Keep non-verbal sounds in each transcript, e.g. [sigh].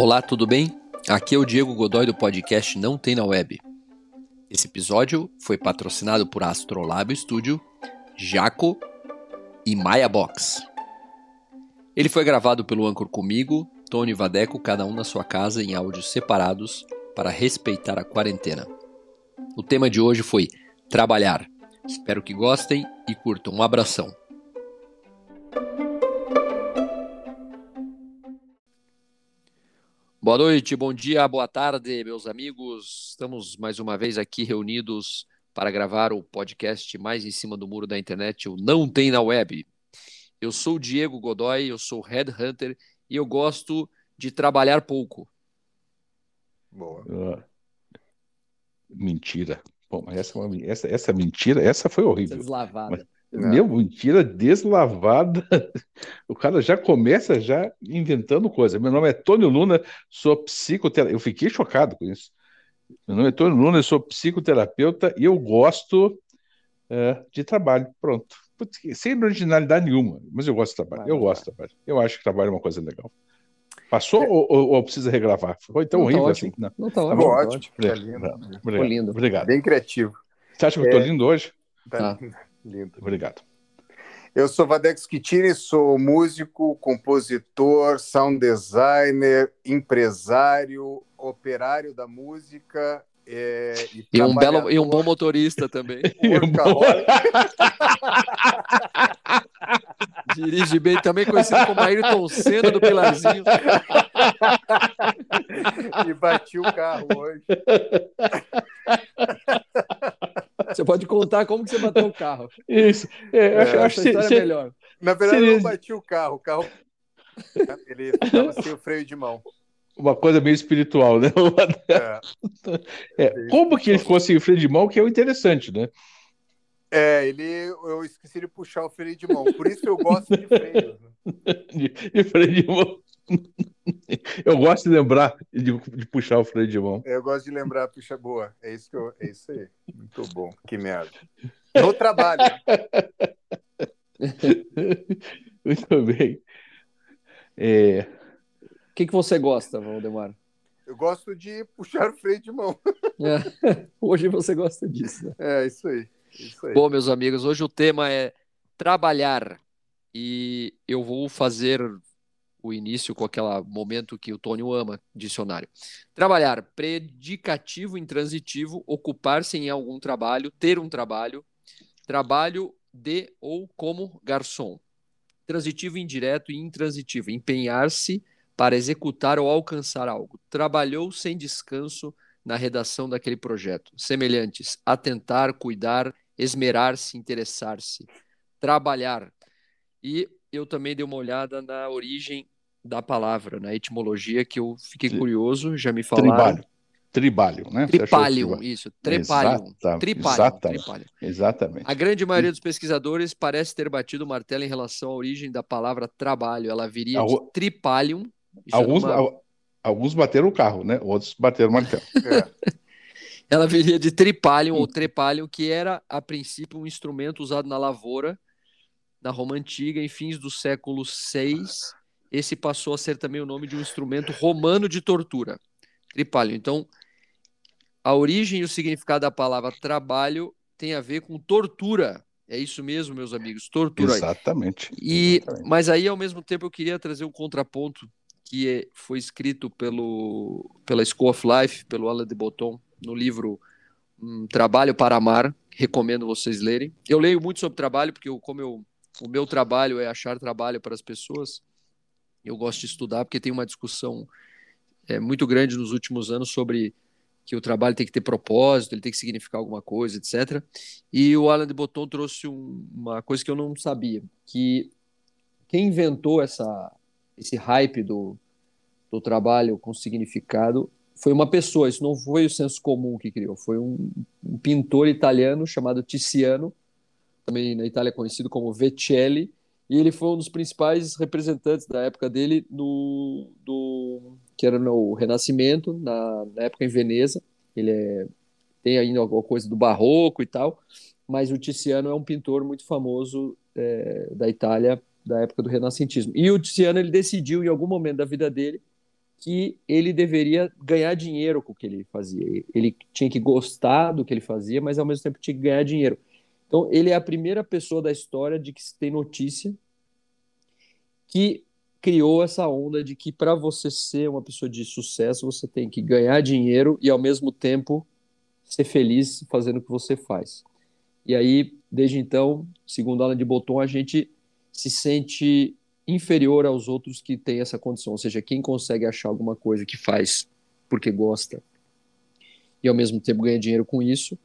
Olá, tudo bem? Aqui é o Diego Godoy do podcast Não Tem na Web. Esse episódio foi patrocinado por Astrolab Studio, Jaco e Maya Box. Ele foi gravado pelo Anchor comigo, Tony Vadeco, cada um na sua casa em áudios separados para respeitar a quarentena. O tema de hoje foi trabalhar. Espero que gostem e curtam. Um abração. Boa noite, bom dia, boa tarde, meus amigos. Estamos mais uma vez aqui reunidos para gravar o podcast mais em cima do muro da internet, o Não Tem na Web. Eu sou o Diego Godoy, eu sou headhunter e eu gosto de trabalhar pouco. Boa. Uh, mentira. Bom, mas essa, é essa, essa mentira, essa foi horrível. Deslavada. Mas, meu, mentira deslavada. [laughs] O cara já começa já inventando coisa. Meu nome é Tônio Luna, sou psicoterapeuta. Eu fiquei chocado com isso. Meu nome é Tônio Luna, eu sou psicoterapeuta e eu gosto é, de trabalho. Pronto. Sem originalidade nenhuma, mas eu gosto de trabalho. Vai, eu gosto de trabalho. Eu acho que trabalho é uma coisa legal. Passou é. ou, ou, ou, precisa regravar? Foi tão não, tá horrível assim? Não, não tá, tá ótimo. ótimo. Tá lindo. Obrigado. lindo. Obrigado. Bem criativo. Você acha que eu tô é. lindo hoje? Tá. tá. Lindo. Obrigado. Eu sou Vadex Kitini, sou músico, compositor, sound designer, empresário, operário da música. É, e, e, um belo, e um bom motorista também. [laughs] [laughs] Dirige bem, também conhecido como Ayrton Senna do Pilarzinho. [laughs] e bati o carro hoje. Você pode contar como que você bateu o carro. Isso. É, é, acho, acho que se, melhor. Na verdade, seria... eu não bati o carro. O carro [laughs] ele estava sem o freio de mão. Uma coisa meio espiritual, né? [laughs] É. é. Como que ele ficou sem o freio de mão, que é o interessante, né? É, ele, eu esqueci de puxar o freio de mão. Por isso eu gosto de freio. Né? [laughs] De, de freio de mão. [laughs] Eu gosto de lembrar de, de, puxar o freio de mão. Eu gosto de lembrar, puxa, boa. É isso que eu, é isso aí. Muito bom. Que merda. No trabalho. [laughs] Muito bem. É... O que, que você gosta, Valdemar? Eu gosto de puxar o freio de mão. É. [laughs] Hoje você gosta disso. Né? É, isso aí. isso aí. Bom, meus amigos, hoje o tema é trabalhar. E eu vou fazer o início com aquele momento que o Tônio ama, dicionário. Trabalhar, predicativo intransitivo, ocupar-se em algum trabalho, ter um trabalho, trabalho de ou como garçom. Transitivo indireto e intransitivo, empenhar-se para executar ou alcançar algo. Trabalhou sem descanso na redação daquele projeto. Semelhantes, atentar, cuidar, esmerar-se, interessar-se. Trabalhar. E eu também dei uma olhada na origem da palavra, na etimologia, que eu fiquei curioso, já me falaram. Tribalho. Tribalho, né? Tripalium, isso. Tripalium. Exata, tripalium, exatamente, tripalium. Exatamente. A grande maioria dos pesquisadores parece ter batido o martelo em relação à origem da palavra trabalho. Ela viria de tripalium. Alguns, uma... alguns bateram o carro, né? Outros bateram o martelo. [laughs] é. Ela viria de tripalium ou trepalium, que era, a princípio, um instrumento usado na lavoura na Roma Antiga em fins do século VI esse passou a ser também o nome de um instrumento romano de tortura, tripalho. Então, a origem e o significado da palavra trabalho tem a ver com tortura. É isso mesmo, meus amigos, tortura. Exatamente. E, Exatamente. Mas aí, ao mesmo tempo, eu queria trazer um contraponto que é, foi escrito pelo, pela School of Life, pelo Alain de Botton, no livro um, Trabalho para Amar. Recomendo vocês lerem. Eu leio muito sobre trabalho, porque eu, como eu, o meu trabalho é achar trabalho para as pessoas, eu gosto de estudar porque tem uma discussão é, muito grande nos últimos anos sobre que o trabalho tem que ter propósito, ele tem que significar alguma coisa, etc. E o Alan de Botton trouxe um, uma coisa que eu não sabia, que quem inventou essa, esse hype do, do trabalho com significado foi uma pessoa, isso não foi o senso comum que criou, foi um, um pintor italiano chamado Tiziano, também na Itália conhecido como Vecelli, e ele foi um dos principais representantes da época dele no do que era no Renascimento, na, na época em Veneza. Ele é, tem ainda alguma coisa do barroco e tal, mas o Tiziano é um pintor muito famoso é, da Itália da época do renascentismo. E o Tiziano ele decidiu em algum momento da vida dele que ele deveria ganhar dinheiro com o que ele fazia. Ele tinha que gostar do que ele fazia, mas ao mesmo tempo tinha que ganhar dinheiro. Então, ele é a primeira pessoa da história de que se tem notícia que criou essa onda de que para você ser uma pessoa de sucesso, você tem que ganhar dinheiro e ao mesmo tempo ser feliz fazendo o que você faz. E aí, desde então, segundo Alan de Botton, a gente se sente inferior aos outros que têm essa condição, ou seja, quem consegue achar alguma coisa que faz porque gosta e ao mesmo tempo ganha dinheiro com isso,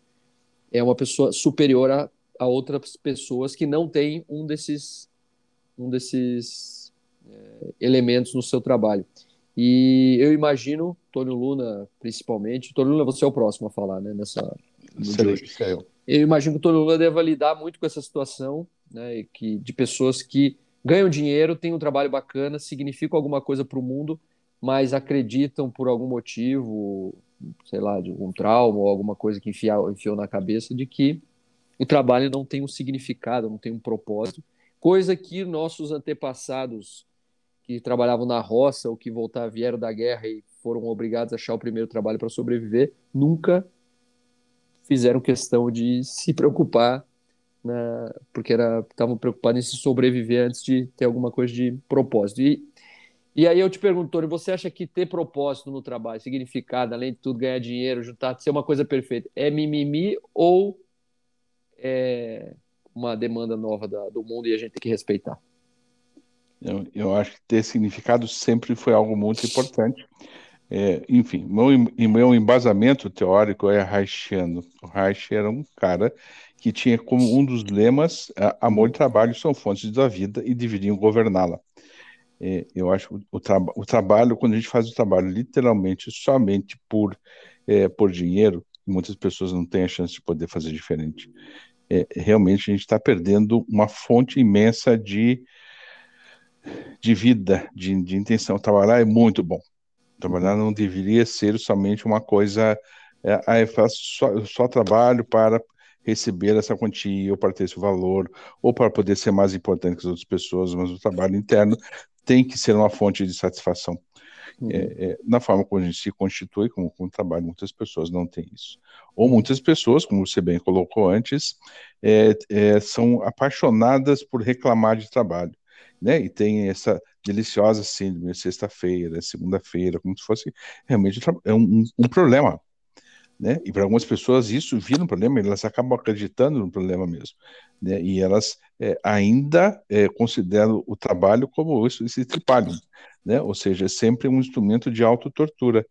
é uma pessoa superior a, a outras pessoas que não têm um desses um desses é, elementos no seu trabalho. E eu imagino, Tônio Luna principalmente, Tônio Luna, você é o próximo a falar, né, nessa... eu. eu imagino que o Tônio Luna deva lidar muito com essa situação, né, que, de pessoas que ganham dinheiro, têm um trabalho bacana, significam alguma coisa para o mundo, mas acreditam por algum motivo, sei lá, de algum trauma ou alguma coisa que enfiou, enfiou na cabeça, de que o trabalho não tem um significado, não tem um propósito, coisa que nossos antepassados que trabalhavam na roça ou que voltaram, vieram da guerra e foram obrigados a achar o primeiro trabalho para sobreviver, nunca fizeram questão de se preocupar né, porque estavam preocupados em se sobreviver antes de ter alguma coisa de propósito. E, e aí eu te pergunto, Tony, você acha que ter propósito no trabalho, significado, além de tudo, ganhar dinheiro, juntar, ser uma coisa perfeita, é mimimi ou é uma demanda nova da, do mundo e a gente tem que respeitar? Eu, eu acho que ter significado sempre foi algo muito importante. É, enfim, meu, meu embasamento teórico é Reichiano. O Reich era um cara que tinha como um dos lemas amor e trabalho são fontes da vida e deveriam governá-la. É, eu acho o, tra o, trabalho, quando a gente faz o trabalho literalmente somente por, é, por dinheiro, muitas pessoas não têm a chance de poder fazer diferente. É, realmente a gente está perdendo uma fonte imensa de, de vida, de, de intenção. Trabalhar é muito bom. Trabalhar não deveria ser somente uma coisa. É, ah, eu faço só, só trabalho para receber essa quantia, ou para ter esse valor, ou para poder ser mais importante que as outras pessoas, mas o trabalho interno tem que ser uma fonte de satisfação. Uhum. É, é, na forma como a gente se constitui como, como trabalho, muitas pessoas não têm isso. Ou muitas pessoas, como você bem colocou antes, é, é são apaixonadas por reclamar de trabalho, né? E tem essa deliciosa síndrome, sexta-feira, segunda-feira, como se fosse realmente é um, um problema né? E para algumas pessoas isso vira um problema, elas acabam acreditando no problema mesmo, né? E elas é, ainda é, consideram o trabalho como isso, esse tripalho, né? Ou seja, é sempre um instrumento de autotortura.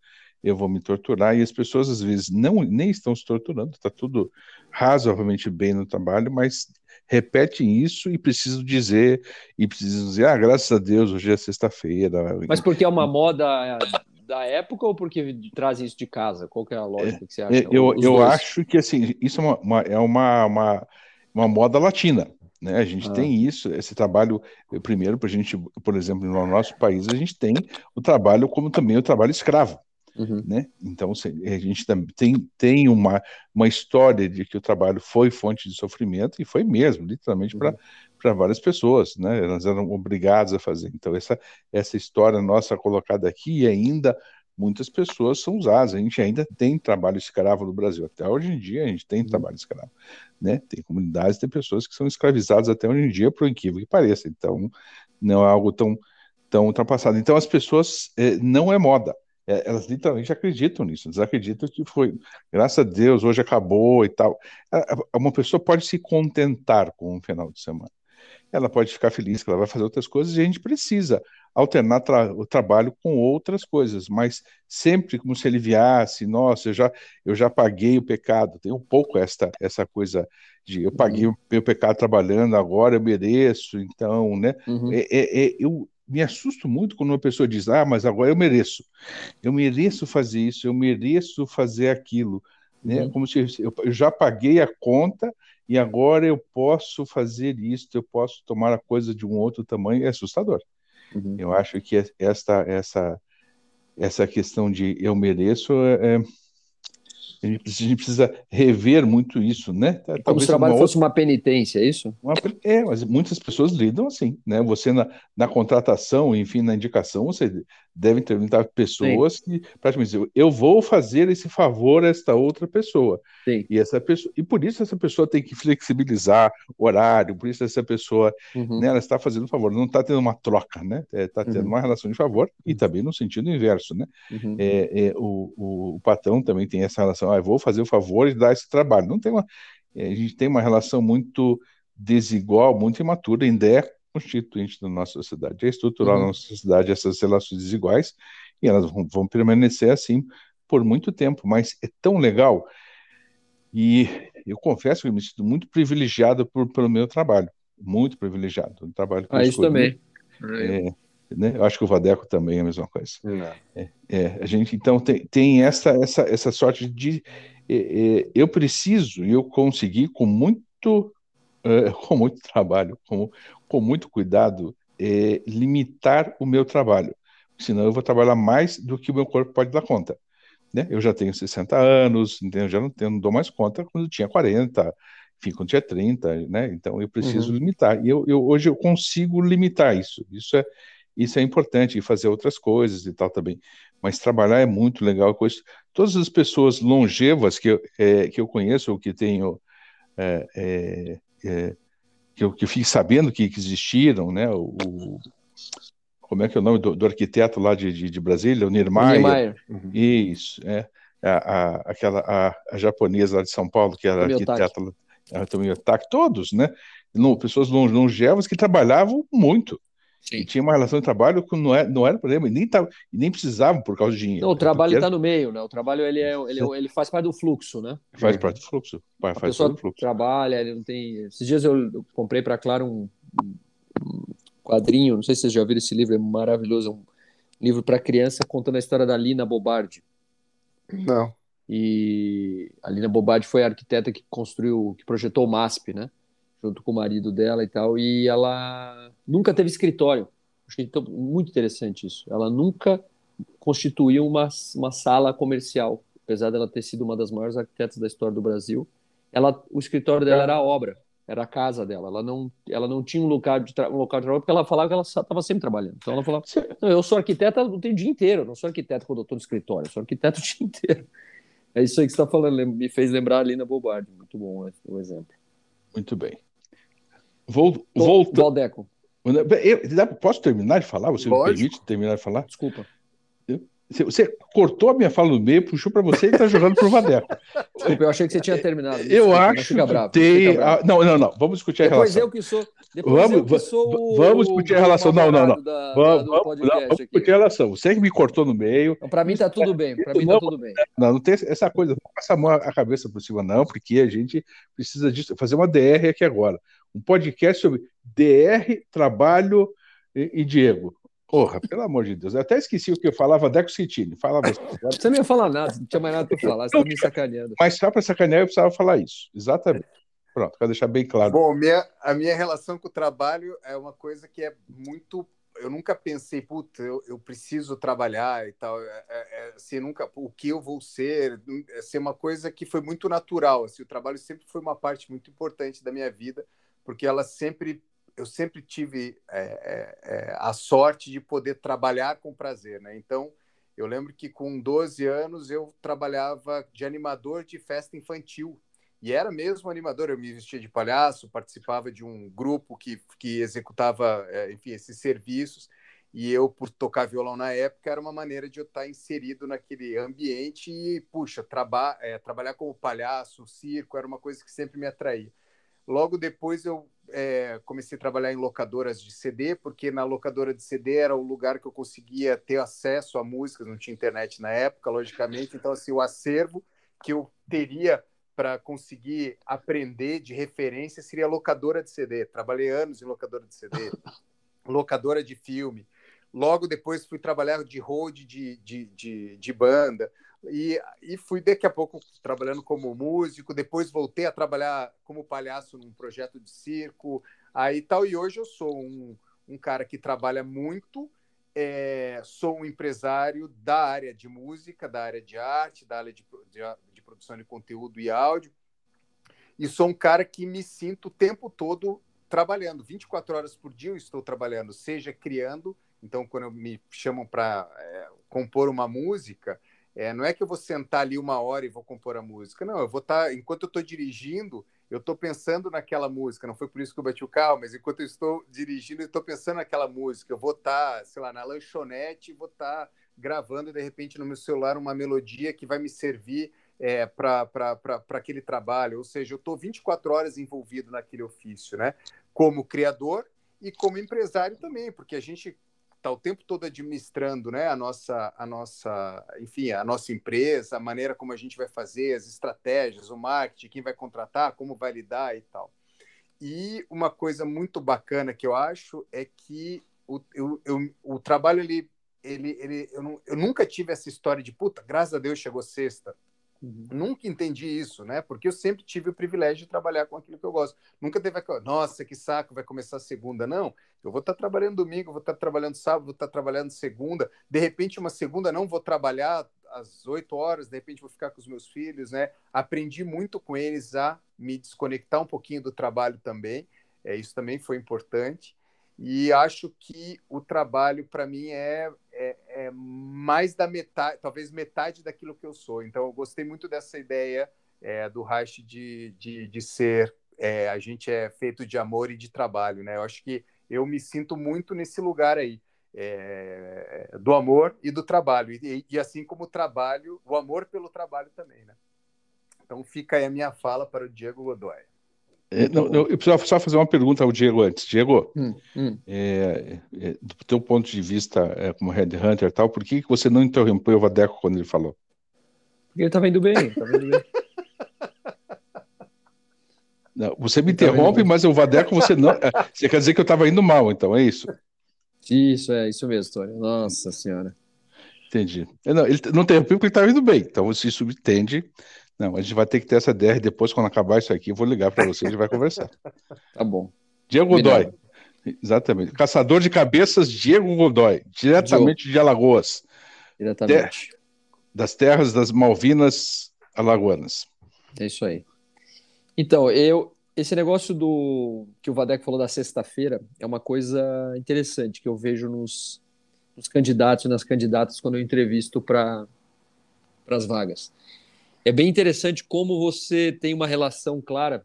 Eu vou me torturar e as pessoas às vezes não nem estão se torturando, está tudo razoavelmente bem no trabalho, mas repetem isso e precisam dizer e precisam dizer, ah, graças a Deus, hoje é sexta-feira. Mas porque é uma moda da época ou porque traz isso de casa? Qual é a lógica que você acha? É, eu, eu acho que assim, isso é uma, uma é uma, uma, uma, moda latina. Né? A gente ah. tem isso, esse trabalho, primeiro, para a gente, por exemplo, no nosso país, a gente tem o trabalho como também o trabalho escravo. Uhum. Né? Então, a gente tem, tem uma, uma história de que o trabalho foi fonte de sofrimento, e foi mesmo, literalmente, uhum. para várias pessoas. Né? Elas eram obrigadas a fazer. Então, essa, essa história nossa colocada aqui, e ainda muitas pessoas são usadas. A gente ainda tem trabalho escravo no Brasil. Até hoje em dia, a gente tem uhum. trabalho escravo. Né? Tem comunidades, tem pessoas que são escravizadas até hoje em dia, por incrível que pareça. Então, não é algo tão, tão ultrapassado. Então, as pessoas, eh, não é moda é, elas literalmente acreditam nisso, elas acreditam que foi, graças a Deus, hoje acabou e tal. Uma pessoa pode se contentar com um final de semana. Ela pode ficar feliz que ela vai fazer outras coisas e a gente precisa alternar tra o trabalho com outras coisas, mas sempre como se aliviasse, nossa, eu já, eu já paguei o pecado. Tem um pouco esta, essa coisa de eu paguei uhum. o meu pecado trabalhando, agora eu mereço, então, né? Uhum. É, é, é, eu, me assusto muito quando uma pessoa diz: Ah, mas agora eu mereço. Eu mereço fazer isso, eu mereço fazer aquilo. Né? Uhum. Como se eu, eu já paguei a conta e agora eu posso fazer isso, eu posso tomar a coisa de um outro tamanho. É assustador. Uhum. Eu acho que esta, essa, essa questão de eu mereço é, é A gente, precisa, a gente precisa rever muito isso, né? Como Talvez se o trabalho uma fosse outra... uma penitência, é isso? Uma... É, mas muitas pessoas lidam assim, né? Você na, na contratação, enfim, na indicação, você deve entrevistar pessoas Sim. que praticamente dizem, eu vou fazer esse favor a esta outra pessoa. Sim. E essa pessoa, e por isso essa pessoa tem que flexibilizar o horário, por isso essa pessoa, uhum. né, ela está fazendo um favor, não está tendo uma troca, né? Está é, tendo uhum. uma relação de favor e também no sentido inverso, né? Uhum. É, é, o, o, o patrão também tem essa relação ah, vou fazer o favor e dar esse trabalho. Não tem uma, eh, a gente tem uma relação muito desigual, muito imatura, ainda é constituinte da nossa sociedade, é estrutural uhum. na nossa sociedade essas relações desiguais e elas vão, vão, permanecer assim por muito tempo, mas é tão legal e eu confesso que eu me sinto muito privilegiado por, pelo meu trabalho, muito privilegiado, o trabalho que ah, isso também. É, né? Eu acho que o Vadeco também é a mesma coisa. É, é, a gente então tem, tem essa, essa, essa sorte de é, é eu preciso e eu consegui com muito é, [laughs] com muito trabalho, com, com muito cuidado, é, limitar o meu trabalho. Senão eu vou trabalhar mais do que o meu corpo pode dar conta. Né? Eu já tenho 60 anos, então já não, tenho, não dou mais conta quando eu tinha 40, enfim, quando tinha 30, né? Então eu preciso uhum. limitar. E eu, eu, hoje eu consigo limitar isso. Isso é, isso é importante, e fazer outras coisas e tal também. Mas trabalhar é muito legal. Com isso. Todas as pessoas longevas que eu, é, que eu conheço, ou que tenho. É, é, é que, eu, que eu fiquei sabendo que, que existiram, né? O, o, como é que é o nome do, do arquiteto lá de, de, de, Brasília? O Niemeyer. Niemeyer. Uhum. Isso, é. A, a, aquela, a, a, japonesa lá de São Paulo, que era arquiteta, ela também ataque, todos, né? Não, pessoas longevas que trabalhavam muito. Sim. E tinha uma relação de trabalho que não era, é, não era problema, e nem, tava, e nem precisavam por causa de dinheiro. Não, o trabalho está no meio, né? O trabalho ele, é, ele, é, ele faz parte do fluxo, né? Faz parte do fluxo. Faz, a faz pessoa fluxo. trabalha, ele não tem. Esses dias eu, eu comprei para Clara um, um, quadrinho, não sei se vocês já viram esse livro, é maravilhoso, é um livro para criança contando a história da Lina Bobardi. Não. E a Lina Bobardi foi a arquiteta que construiu, que projetou o MASP, né? Junto com o marido dela e tal, e ela nunca teve escritório. Achei então, muito interessante isso. Ela nunca constituiu uma, uma sala comercial, apesar dela ter sido uma das maiores arquitetas da história do Brasil. Ela, o escritório dela era a obra, era a casa dela. Ela não, ela não tinha um local de, um local de trabalho porque ela falava que ela estava sempre trabalhando. Então ela falava: eu sou arquiteta o dia inteiro, não sou arquiteta quando eu estou no escritório, eu sou arquiteta o dia [laughs] inteiro. É isso aí que você está falando, me fez lembrar a Lina Bobardi. Muito bom né, o exemplo. Muito bem. Vol, volta. Valdeco. Posso terminar de falar? Você Lógico. me permite terminar de falar? Desculpa. Você cortou a minha fala no meio, puxou para você e está jogando para o Vadeco. [laughs] Desculpa, eu achei que você tinha terminado. Eu Desculpa, acho que bravo, tem. Não, não, não. Vamos discutir depois a relação. Eu que sou, depois vamos, eu que sou vamos discutir a relação. Não, não, não. Da, vamos, da vamos, não, vamos discutir a relação. Você que me cortou no meio. Para mim está tudo bem. Para mim está tudo bem. Não, não tem essa coisa. Não passa a mão a cabeça por cima, não, porque a gente precisa disso. Fazer uma DR aqui agora. Um podcast sobre DR, trabalho e, e Diego. Porra, pelo amor de Deus. Eu até esqueci o que eu falava, Deco Citini. Falava. Você não ia falar nada, não tinha mais nada para falar, você está me sacaneando. Mas só para sacanear, eu precisava falar isso. Exatamente. Pronto, para deixar bem claro. Bom, minha, a minha relação com o trabalho é uma coisa que é muito. Eu nunca pensei, puta, eu, eu preciso trabalhar e tal. É, é, é assim, nunca, o que eu vou ser, é ser uma coisa que foi muito natural. Assim, o trabalho sempre foi uma parte muito importante da minha vida, porque ela sempre eu sempre tive é, é, é, a sorte de poder trabalhar com prazer, né? Então, eu lembro que com 12 anos eu trabalhava de animador de festa infantil. E era mesmo animador, eu me vestia de palhaço, participava de um grupo que, que executava, é, enfim, esses serviços. E eu, por tocar violão na época, era uma maneira de eu estar inserido naquele ambiente e, puxa, traba é, trabalhar como palhaço, circo, era uma coisa que sempre me atraía. Logo depois eu é, comecei a trabalhar em locadoras de CD, porque na locadora de CD era o lugar que eu conseguia ter acesso a músicas, não tinha internet na época, logicamente. Então, assim, o acervo que eu teria para conseguir aprender de referência seria locadora de CD. Trabalhei anos em locadora de CD, [laughs] locadora de filme. Logo depois fui trabalhar de road de, de, de, de banda. E, e fui daqui a pouco trabalhando como músico, depois voltei a trabalhar como palhaço num projeto de circo, aí tal, e hoje eu sou um, um cara que trabalha muito é, sou um empresário da área de música, da área de arte, da área de, de, de, produção de conteúdo e áudio. E sou um cara que me sinto o tempo todo trabalhando. 24 horas por dia eu estou trabalhando, seja criando. Então, quando me chamam para é, compor uma música, é, não é que eu vou sentar ali uma hora e vou compor a música. Não, eu vou estar, tá, enquanto eu estou dirigindo, eu estou pensando naquela música. Não foi por isso que eu bati o carro, mas enquanto eu estou dirigindo, eu estou pensando naquela música. Eu vou estar, tá, sei lá, na lanchonete vou estar tá gravando, de repente, no meu celular, uma melodia que vai me servir é, para aquele trabalho. Ou seja, eu estou 24 horas envolvido naquele ofício, né? Como criador e como empresário também, porque a gente está o tempo todo administrando né, a nossa, a nossa, enfim, a nossa empresa, a maneira como a gente vai fazer, as estratégias, o marketing, quem vai contratar, como vai lidar e tal. E uma coisa muito bacana que eu acho é que o, eu, eu, o trabalho, ele, ele, ele, eu, não, eu nunca tive essa história de puta, graças a Deus chegou sexta, Uhum. Nunca entendi isso, né? Porque eu sempre tive o privilégio de trabalhar com aquilo que eu gosto. Nunca teve aquela, nossa, que saco, vai começar segunda. Não, eu vou estar trabalhando domingo, vou estar trabalhando sábado, vou estar trabalhando segunda. De repente, uma segunda não vou trabalhar às oito horas, de repente vou ficar com os meus filhos, né? Aprendi muito com eles a me desconectar um pouquinho do trabalho também. É, isso também foi importante. E acho que o trabalho, para mim, é, é, mais da metade, talvez metade daquilo que eu sou. Então, eu gostei muito dessa ideia é, do Reich de, de, de ser. É, a gente é feito de amor e de trabalho, né? Eu acho que eu me sinto muito nesse lugar aí. É, do amor e do trabalho. E, e, assim como o trabalho, o amor pelo trabalho também, né? Então fica aí a minha fala para o Diego Godoy. É, não, não, eu preciso só fazer uma pergunta ao Diego antes. Diego, hum, hum. É, é, do teu ponto de vista é, como headhunter e tal, por que, que você não interrompeu o Vadeco quando ele falou? Porque ele estava indo bem, estava indo bem. [laughs] Não, você me interrompe, mas o Vadeco você não. É, você quer dizer que eu estava indo mal, então, é isso? Isso, é isso mesmo, Tony. Nossa Senhora. Entendi. Não, ele não interrompeu porque ele estava indo bem, então isso subtende não, a gente vai ter que ter essa DR depois, quando acabar isso aqui, eu vou ligar para você e a gente vai conversar. [laughs] Tá bom. Diego Godoy. Exatamente. Caçador de cabeças, Diego Godoy, diretamente de Alagoas. Diretamente. Ter... Das terras das Malvinas Alagoanas. É isso aí. Então, eu esse negócio do que o Vadec falou da sexta-feira é uma coisa interessante que eu vejo nos, nos candidatos e nas candidatas quando eu entrevisto para as vagas é bem interessante como você tem uma relação clara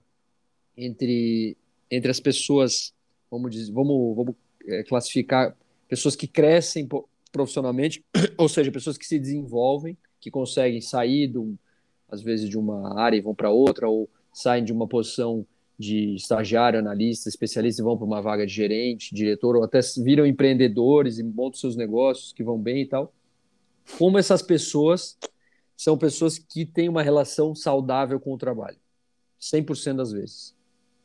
entre, entre as pessoas, vamos, dizer, vamos, vamos é, classificar pessoas que crescem profissionalmente, [clears throat] ou seja, pessoas que se desenvolvem, que conseguem sair, do, às vezes, de uma área e vão para outra, ou saem de uma posição de estagiário, analista, especialista e vão para uma vaga de gerente, diretor, ou até viram empreendedores e montam seus negócios que vão bem e tal. Como essas pessoas são pessoas que têm uma relação saudável com o trabalho, 100% das vezes.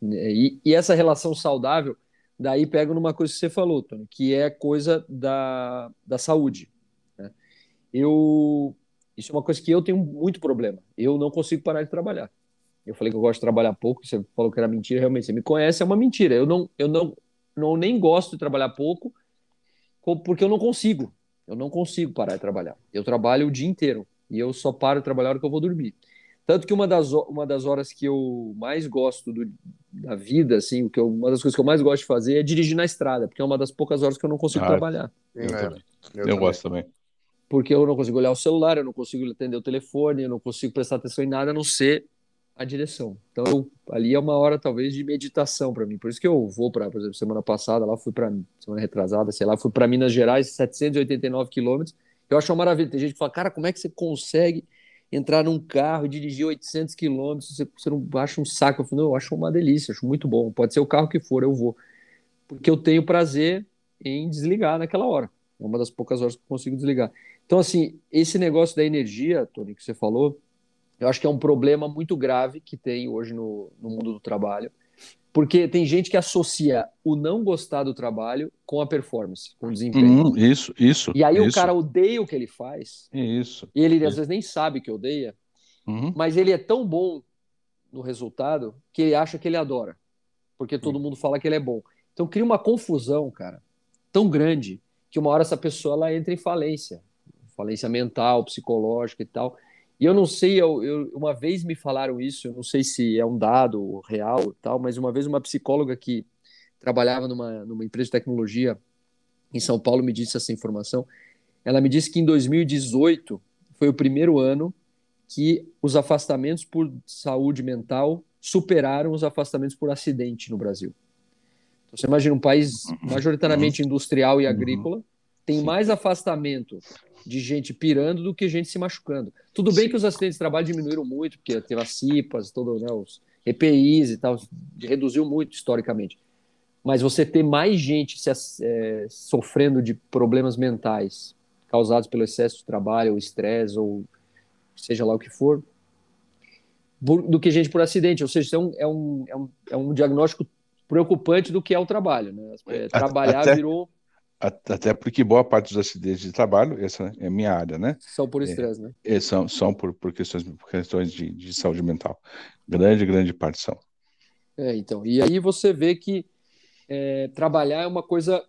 E, e, essa relação saudável, daí pega numa coisa que você falou, Tony, que é coisa da, da saúde. Né? Eu, isso é uma coisa que eu tenho muito problema. Eu não consigo parar de trabalhar. Eu falei que eu gosto de trabalhar pouco, você falou que era mentira, realmente, você me conhece, é uma mentira. Eu não, eu não, não nem gosto de trabalhar pouco, porque eu não consigo. Eu não consigo parar de trabalhar. Eu trabalho o dia inteiro. E eu só paro de trabalhar hora que eu vou dormir. Tanto que uma das, uma das horas que eu mais gosto do, da vida, assim, que eu, uma das coisas que eu mais gosto de fazer é dirigir na estrada, porque é uma das poucas horas que eu não consigo ah, trabalhar. Eu, é, eu, eu gosto também. Porque eu não consigo olhar o celular, eu não consigo atender o telefone, eu não consigo prestar atenção em nada a não ser a direção. Então, eu, ali é uma hora, talvez, de meditação para mim. Por isso que eu vou para, por exemplo, semana passada, lá fui para, semana retrasada, sei lá, fui para Minas Gerais, 789 quilômetros, eu acho uma maravilha. Tem gente que fala, cara, como é que você consegue entrar num carro e dirigir 800 quilômetros? Você, não acha um saco? Eu falo, não, eu acho uma delícia, acho muito bom. Pode ser o carro que for, eu vou. Porque eu tenho prazer em desligar naquela hora. É uma das poucas horas que eu consigo desligar. Então, assim, esse negócio da energia, Tony, que você falou, eu acho que é um problema muito grave que tem hoje no, no mundo do trabalho. Porque tem gente que associa o não gostar do trabalho com a performance, com o desempenho. Hum, isso, isso. E aí isso. o cara odeia o que ele faz. Isso. E ele isso. às vezes nem sabe que odeia, uhum. mas ele é tão bom no resultado que ele acha que ele adora. Porque todo mundo fala que ele é bom. Então cria uma confusão, cara, tão grande que uma hora essa pessoa ela entra em falência, falência mental, psicológica e tal. E eu não sei, eu, eu, uma vez me falaram isso, eu não sei se é um dado real tal, mas uma vez uma psicóloga que trabalhava numa, numa empresa de tecnologia em São Paulo me disse essa informação. Ela me disse que em 2018 foi o primeiro ano que os afastamentos por saúde mental superaram os afastamentos por acidente no Brasil. Então, você imagina um país uhum. majoritariamente uhum. industrial e agrícola, tem Sim. mais afastamento de gente pirando do que gente se machucando. Tudo bem Sim. que os acidentes de trabalho diminuíram muito, porque teve as CIPAs, todo, né, os EPIs e tal, reduziu muito historicamente. Mas você ter mais gente se, é, sofrendo de problemas mentais causados pelo excesso de trabalho, ou estresse, ou seja lá o que for, do que gente por acidente. Ou seja, isso é um, é um, é um, é um diagnóstico preocupante do que é o trabalho. Né? É, trabalhar até, virou. Até porque boa parte dos acidentes de trabalho, essa é a minha área, né? São por estresse, é, né? É, são, são por, por questões, por questões de, de saúde mental. Grande, grande parte são. É, então. E aí você vê que é, trabalhar é uma coisa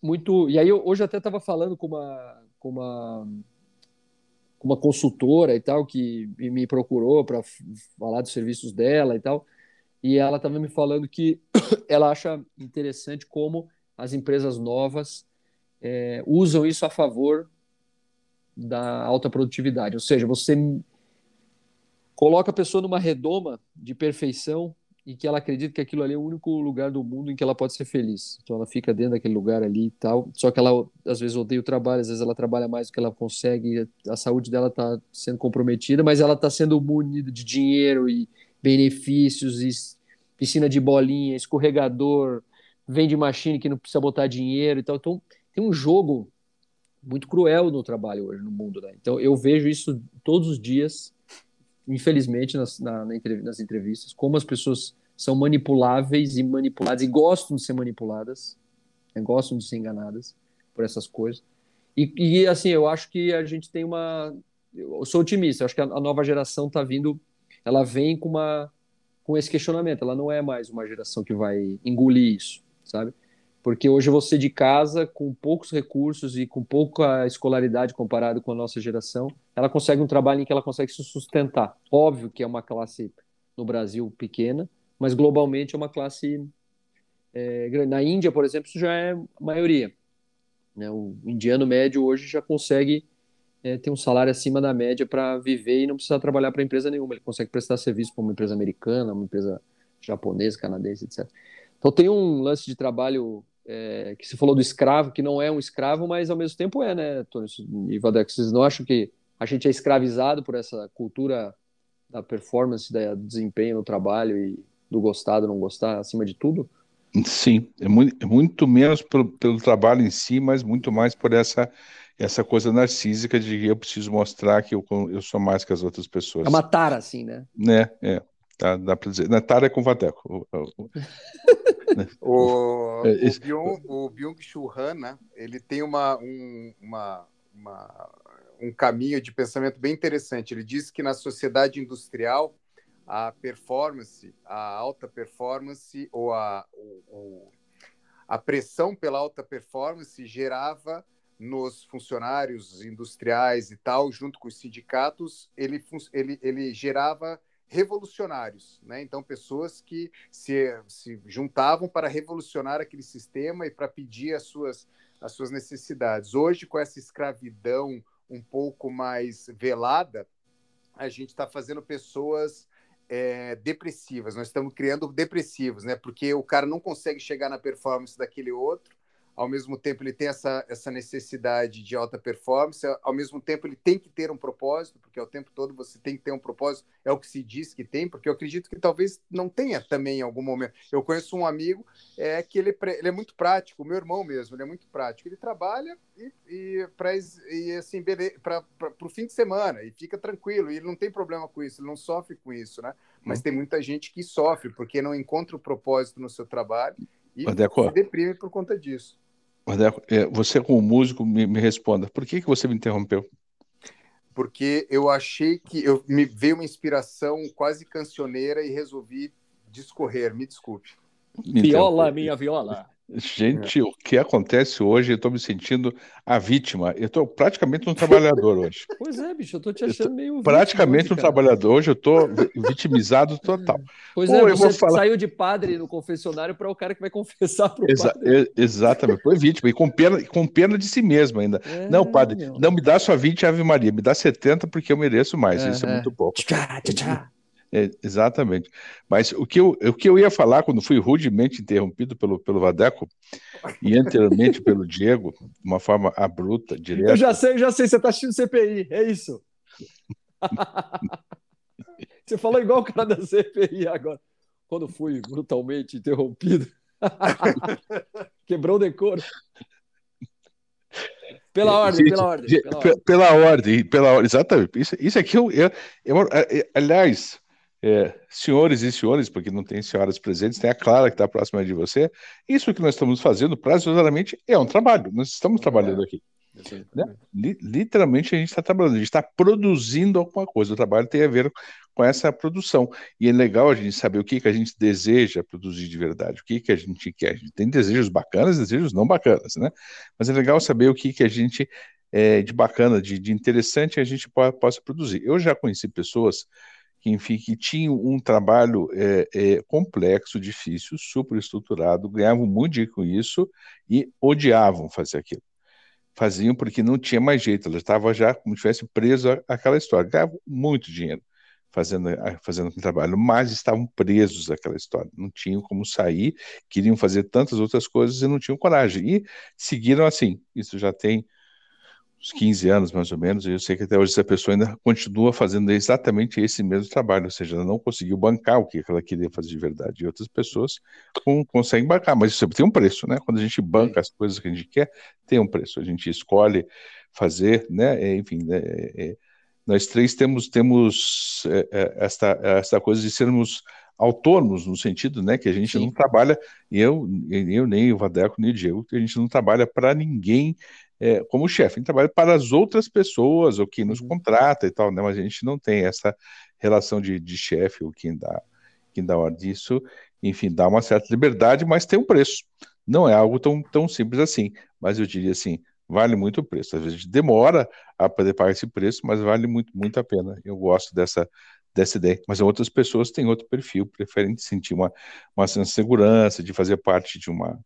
muito. E aí, eu, hoje até estava falando com uma, com uma uma consultora e tal que me procurou para falar dos serviços dela e tal. E ela estava me falando que [coughs] ela acha interessante como as empresas novas é, usam isso a favor da alta produtividade. Ou seja, você coloca a pessoa numa redoma de perfeição e que ela acredita que aquilo ali é o único lugar do mundo em que ela pode ser feliz. Então ela fica dentro daquele lugar ali e tal. Só que ela às vezes odeia o trabalho, às vezes ela trabalha mais do que ela consegue, a saúde dela está sendo comprometida, mas ela está sendo munida de dinheiro e benefícios e piscina de bolinha, escorregador, vende machine que não precisa botar dinheiro e tal. Então tem um jogo muito cruel no trabalho hoje no mundo, né? Então eu vejo isso todos os dias infelizmente, nas, na, nas entrevistas, como as pessoas são manipuláveis e manipuladas e gostam de ser manipuladas, né, gostam de ser enganadas por essas coisas. E, e, assim, eu acho que a gente tem uma. Eu sou otimista, eu acho que a, a nova geração está vindo, ela vem com, uma, com esse questionamento, ela não é mais uma geração que vai engolir isso, sabe? porque hoje você de casa, com poucos recursos e com pouca escolaridade comparado com a nossa geração, ela consegue um trabalho em que ela consegue se sustentar. Óbvio que é uma classe no Brasil pequena, mas globalmente é uma classe é, grande. Na Índia, por exemplo, isso já é maioria. Né? O indiano médio hoje já consegue é, ter um salário acima da média para viver e não precisar trabalhar para empresa nenhuma. Ele consegue prestar serviço para uma empresa americana, uma empresa japonesa, canadense, etc. Então tem um lance de trabalho é, que se falou do escravo, que não é um escravo, mas ao mesmo tempo é, né, Tony e Vadeco? Vocês não acham que a gente é escravizado por essa cultura da performance, do desempenho no trabalho e do gostar, do não gostar, acima de tudo? Sim, é muito, é muito menos pelo, pelo trabalho em si, mas muito mais por essa essa coisa narcísica de que eu preciso mostrar que eu, eu sou mais que as outras pessoas. É uma tara, assim, né? Né, é. Tá, dá para dizer. Na tara é com Vadeco. [laughs] o, é, o, Byung, o Byung-Chul Han, né, ele tem uma, um, uma, uma, um caminho de pensamento bem interessante. Ele diz que na sociedade industrial, a performance, a alta performance ou a, o, a pressão pela alta performance gerava nos funcionários industriais e tal, junto com os sindicatos, ele, ele, ele gerava revolucionários, né? Então pessoas que se, se juntavam para revolucionar aquele sistema e para pedir as suas as suas necessidades. Hoje com essa escravidão um pouco mais velada, a gente está fazendo pessoas é, depressivas. Nós estamos criando depressivos, né? Porque o cara não consegue chegar na performance daquele outro ao mesmo tempo ele tem essa, essa necessidade de alta performance, ao mesmo tempo ele tem que ter um propósito, porque ao tempo todo você tem que ter um propósito, é o que se diz que tem, porque eu acredito que talvez não tenha também em algum momento. Eu conheço um amigo é, que ele, ele é muito prático, o meu irmão mesmo, ele é muito prático, ele trabalha e, e para e, assim, para o fim de semana, e fica tranquilo, e ele não tem problema com isso, ele não sofre com isso, né? Mas hum. tem muita gente que sofre, porque não encontra o propósito no seu trabalho e se deprime por conta disso. É, você como músico me, me, responda, por que, que você me interrompeu? Porque eu achei que eu me veio uma inspiração quase cancioneira e resolvi discorrer, me desculpe. Viola, minha viola. Gente, é. o que acontece hoje, eu estou me sentindo a vítima. Eu estou praticamente um trabalhador hoje. Pois é, bicho, eu estou te achando meio. Praticamente hoje, um trabalhador hoje, eu estou vitimizado total. Pois Pô, é, você falar... saiu de padre no confessionário para o cara que vai confessar para o Exa padre. exatamente, foi vítima, e com pena, com pena de si mesmo ainda. É, não, padre, meu. não me dá só 20 Ave Maria, me dá 70 porque eu mereço mais. Isso é, é muito pouco. Tchá, tchá, tchá. É, exatamente. Mas o que, eu, o que eu ia falar quando fui rudemente interrompido pelo, pelo Vadeco e anteriormente [laughs] pelo Diego, de uma forma abrupta, direta. Eu já sei, já sei, você está assistindo CPI, é isso. [laughs] você falou igual o cara da CPI agora. Quando fui brutalmente interrompido. [laughs] Quebrou o decoro. Pela ordem, pela ordem. Pela, ordem, pela ordem, pela ordem, exatamente. Isso, isso aqui, eu, eu, eu, aliás, é, senhores e senhores, porque não tem senhoras presentes, tem a Clara que está próxima de você. Isso que nós estamos fazendo, prazerosamente, é um trabalho. Nós estamos trabalhando é, aqui. Né? Literalmente a gente está trabalhando, a gente está produzindo alguma coisa. O trabalho tem a ver com essa produção. E é legal a gente saber o que, que a gente deseja produzir de verdade, o que, que a gente quer. A gente tem desejos bacanas, desejos não bacanas, né? Mas é legal saber o que, que a gente é, de bacana, de, de interessante a gente possa produzir. Eu já conheci pessoas que, enfim, que tinham um trabalho é, é, complexo, difícil, superestruturado, ganhavam muito dinheiro com isso e odiavam fazer aquilo. Faziam porque não tinha mais jeito, ela estava já como se tivesse preso àquela história. Ganhavam muito dinheiro fazendo, fazendo aquele trabalho, mas estavam presos àquela história, não tinham como sair, queriam fazer tantas outras coisas e não tinham coragem. E seguiram assim. Isso já tem uns 15 anos, mais ou menos, e eu sei que até hoje essa pessoa ainda continua fazendo exatamente esse mesmo trabalho, ou seja, ela não conseguiu bancar o que ela queria fazer de verdade. E outras pessoas conseguem bancar, mas isso tem um preço, né? Quando a gente banca as coisas que a gente quer, tem um preço. A gente escolhe fazer, né? É, enfim, né? É, é, nós três temos, temos esta, esta coisa de sermos autônomos no sentido, né, que a gente Sim. não trabalha, eu, eu nem o Vadeco nem o Diego, que a gente não trabalha para ninguém é, como chefe, a gente trabalha para as outras pessoas, ou quem nos uhum. contrata e tal, né? Mas a gente não tem essa relação de, de chefe ou quem dá, quem dá ordem. Isso, enfim, dá uma certa liberdade, mas tem um preço. Não é algo tão, tão simples assim, mas eu diria assim, vale muito o preço. Às vezes demora a poder pagar esse preço, mas vale muito, muito a pena. Eu gosto dessa, dessa ideia. Mas outras pessoas têm outro perfil, preferem sentir uma, uma segurança de fazer parte de uma,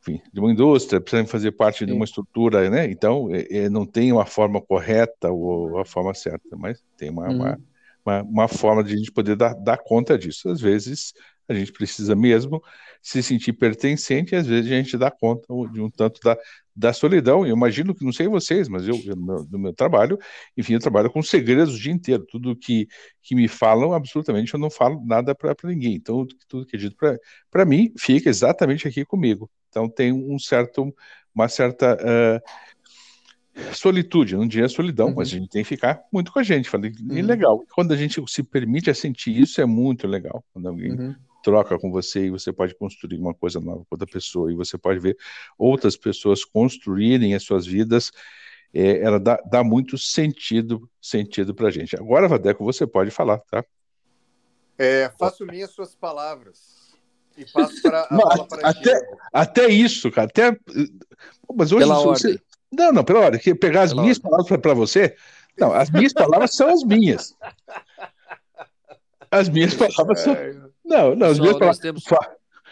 enfim, de uma indústria, precisam fazer parte Sim. de uma estrutura, né? Então, é, é, não tem uma forma correta ou a forma certa, mas tem uma, uhum. uma, uma, uma, forma de a gente poder dar, dar conta disso. Às vezes, a gente precisa mesmo se sentir pertencente e às vezes a gente dá conta de um tanto da, da solidão. Eu imagino que, não sei vocês, mas eu, eu no, meu, no, meu, trabalho, enfim, eu trabalho com segredos o dia inteiro. Tudo que, que me falam, absolutamente, eu não falo nada para ninguém. Então, tudo que é dito para mim fica exatamente aqui comigo. Então, tem um certo, uma certa. Uh, solitude, não diria solidão, uhum. mas a gente tem que ficar muito com a gente. Falei, uhum. legal. Quando a gente se permite a sentir isso, é muito legal. Quando alguém uhum troca com você e você pode construir uma coisa nova com outra pessoa e você pode ver outras pessoas construírem as suas vidas. É, ela dá, dá muito sentido sentido para a gente. Agora, Vadeco, você pode falar, tá? É, faço minhas suas palavras e passo para até, até isso, cara. Até, mas hoje pela você, ordem. não, não, pela hora que pegar as pela minhas ordem. palavras para você. Não, as minhas palavras são as minhas. As minhas [laughs] palavras são. Não, não, Pessoal, nós, temos,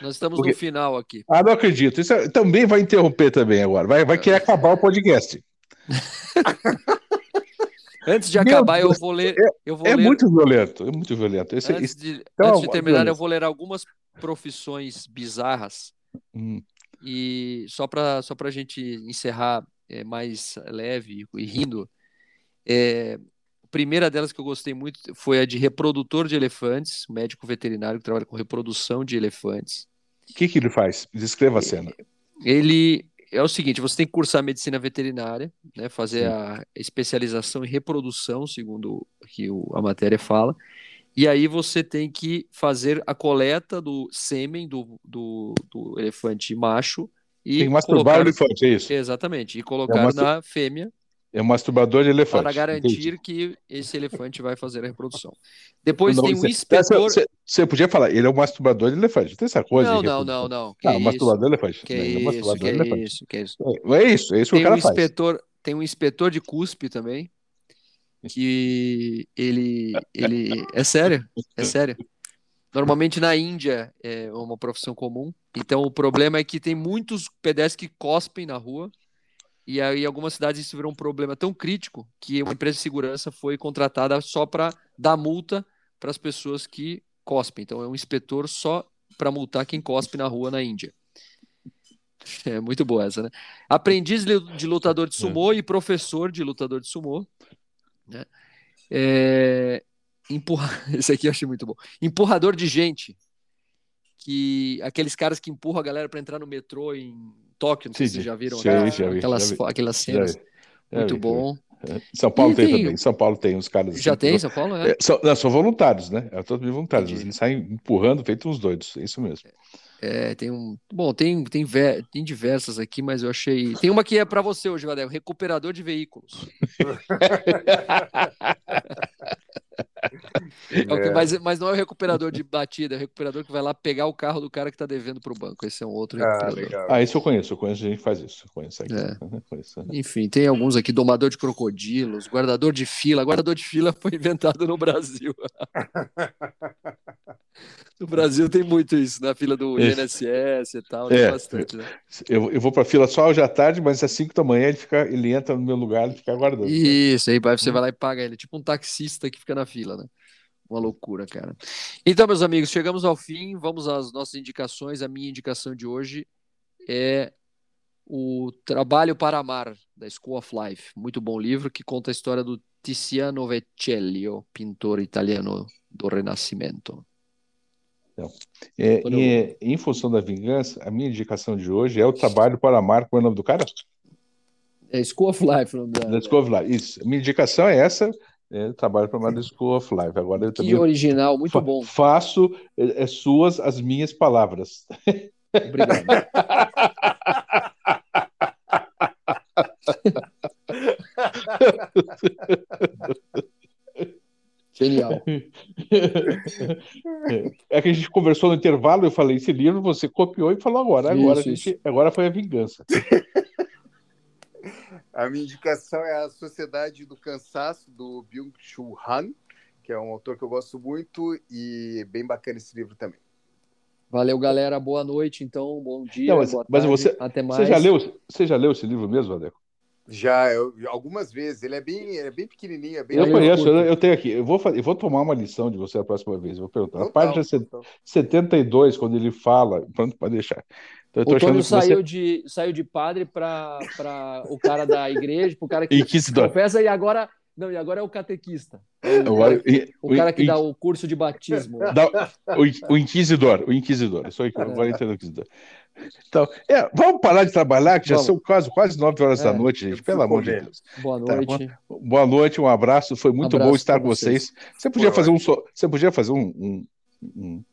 nós estamos Porque... no final aqui. Ah, não acredito. Isso é... também vai interromper também agora. Vai, vai querer acabar o podcast. [laughs] Antes de acabar, eu vou ler. Eu vou é, ler... muito violento, é muito violento. Esse, antes, de, então, antes de terminar, violento. eu vou ler algumas profissões bizarras. Hum. E só para só a gente encerrar é, mais leve e rindo, é, primeira delas que eu gostei muito foi a de reprodutor de elefantes, médico veterinário que trabalha com reprodução de elefantes. O que, que ele faz? Descreva a cena. Ele é o seguinte: você tem que cursar medicina veterinária, né, fazer Sim. a especialização em reprodução, segundo o que a matéria fala. E aí você tem que fazer a coleta do sêmen do, do, do elefante macho e tem que masturbar colocar... o elefante, é isso? Exatamente, e colocar é na fêmea É um masturbador de elefante. para garantir entendi. que esse elefante vai fazer a reprodução. Depois Não, tem um inspetor. Você, você podia falar, ele é um masturbador de elefante. Tem essa coisa. Não, não, não, não. Que Ah, um isso? masturbador de elefante. Que é isso, masturbador que elefante. isso, que isso. É é isso, é isso que Tem o cara um faz. inspetor, tem um inspetor de cuspe também, que ele, ele é sério, é sério. Normalmente na Índia é uma profissão comum. Então o problema é que tem muitos pedestres que cospem na rua. E aí, em algumas cidades, isso virou um problema tão crítico que uma empresa de segurança foi contratada só para dar multa para as pessoas que cospem. Então, é um inspetor só para multar quem cospe na rua na Índia. É muito boa essa, né? Aprendiz de lutador de sumô e professor de lutador de sumô. Né? É... Empurra... [laughs] Esse aqui eu achei muito bom. Empurrador de gente. Que aqueles caras que empurram a galera para entrar no metrô em Tóquio, não sei se vocês já viram sim, aquelas, já vi, aquelas, já vi. aquelas Já cenas. vi, já Muito bom. já. São Paulo E tem, também. São Paulo tem uns caras assim. Já tem São Paulo? É. É, são, não, são voluntários, né? É todos voluntários. Entendi. Eles saem empurrando, feito uns doidos. É isso mesmo. É, tem um. Bom, tem, tem, tem diversas aqui, mas eu achei. Tem uma que é para você hoje, Vadel, recuperador de veículos. [laughs] É o que- É. mas, mas não é o recuperador de batida, é o recuperador que vai lá pegar o carro do cara que tá devendo pro banco. Esse é um outro Ah, recuperador. legal. Ah, isso eu conheço. Eu conheço gente que faz isso. Eu conheço aqui. É. [laughs] Conheço. Enfim, tem alguns aqui, domador de crocodilos, guardador de fila. Guardador de fila [laughs] foi inventado no Brasil. [laughs] No Brasil tem muito isso, na fila do É. INSS e tal, tem É. bastante, né? Eu, eu vou pra fila só hoje à tarde, mas às 5 da manhã ele, fica, ele entra no meu lugar e fica aguardando. Isso, aí você vai lá e paga ele, tipo um taxista que fica na fila, né? Uma loucura, cara. Então, meus amigos, chegamos ao fim, vamos às nossas indicações. A minha indicação de hoje é o Trabalho para Amar, da School of Life. Muito bom livro que conta a história do Tiziano Vecellio, pintor italiano do Renascimento. É, Quando eu- e, em função da vingança, a minha indicação de hoje é o trabalho para amar. Qual é o nome do cara? É School of Life, o nome da- Da School of Life. Isso. Minha indicação é essa: é, trabalho para amar da School of Life. Agora eu Que também original, muito fa- bom. faço é, é, suas as minhas palavras. Obrigado. [laughs] Genial. [laughs] É que a gente conversou no intervalo, eu falei esse livro, você copiou e falou agora. Agora, Isso, a gente, agora foi a vingança. [laughs] A minha indicação é a Sociedade do Cansaço, do Byung-Chul Han, que é um autor que eu gosto muito e bem bacana esse livro também. Valeu, galera. Boa noite, então. Bom dia, Não, mas- boa mas tarde. você- Até mais. Você já leu, você já leu esse livro mesmo, Adeco? Já eu- algumas vezes, ele é bem, ele é bem pequenininho, é bem Eu conheço, curto. eu, eu tenho aqui. Eu vou, eu vou tomar uma lição de você a próxima vez. Eu vou perguntar. Total, página se- total. 72, quando ele fala. Pronto, pode deixar. Então, eu tô O Tônio que você saiu, de, saiu de padre para o cara da igreja, pro cara que [laughs] Inquisidor. confessa, e agora. Não, e agora é o catequista. Agora, e- O cara que dá o curso de batismo. dá- o, o inquisidor, o inquisidor. Eu sou É. aqui, agora entendo o inquisidor. Então, é, vamos parar de trabalhar, que já Vamos. são quase, quase 9 horas da É, noite, eu gente. Pelo amor de. Deus. Boa Tá, noite. Boa noite, um abraço. Foi muito Abraço bom estar com vocês. vocês. Você podia fazer um, so- você podia fazer um, um- um-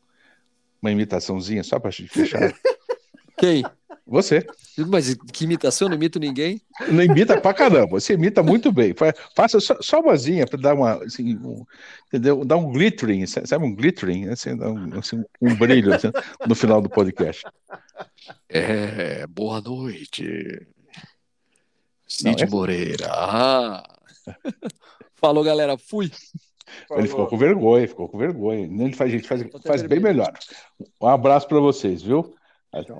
uma imitaçãozinha só para fechar? [laughs] Quem? Você. Mas que imitação? Não imito ninguém? Não imita pra caramba, você imita muito bem. Fa- Faça só, só umazinha para dar uma, assim, um, entendeu? Dar um glittering, sa- sabe um glittering, assim, dar um, assim, um brilho assim, no final do podcast. É, boa noite. Não, Cid é- Moreira. Ah. [laughs] Falou, galera. Fui. Ele ficou com vergonha, ficou com vergonha. Ele faz, a gente faz, faz bem melhor. Um abraço para vocês, viu? Tchau.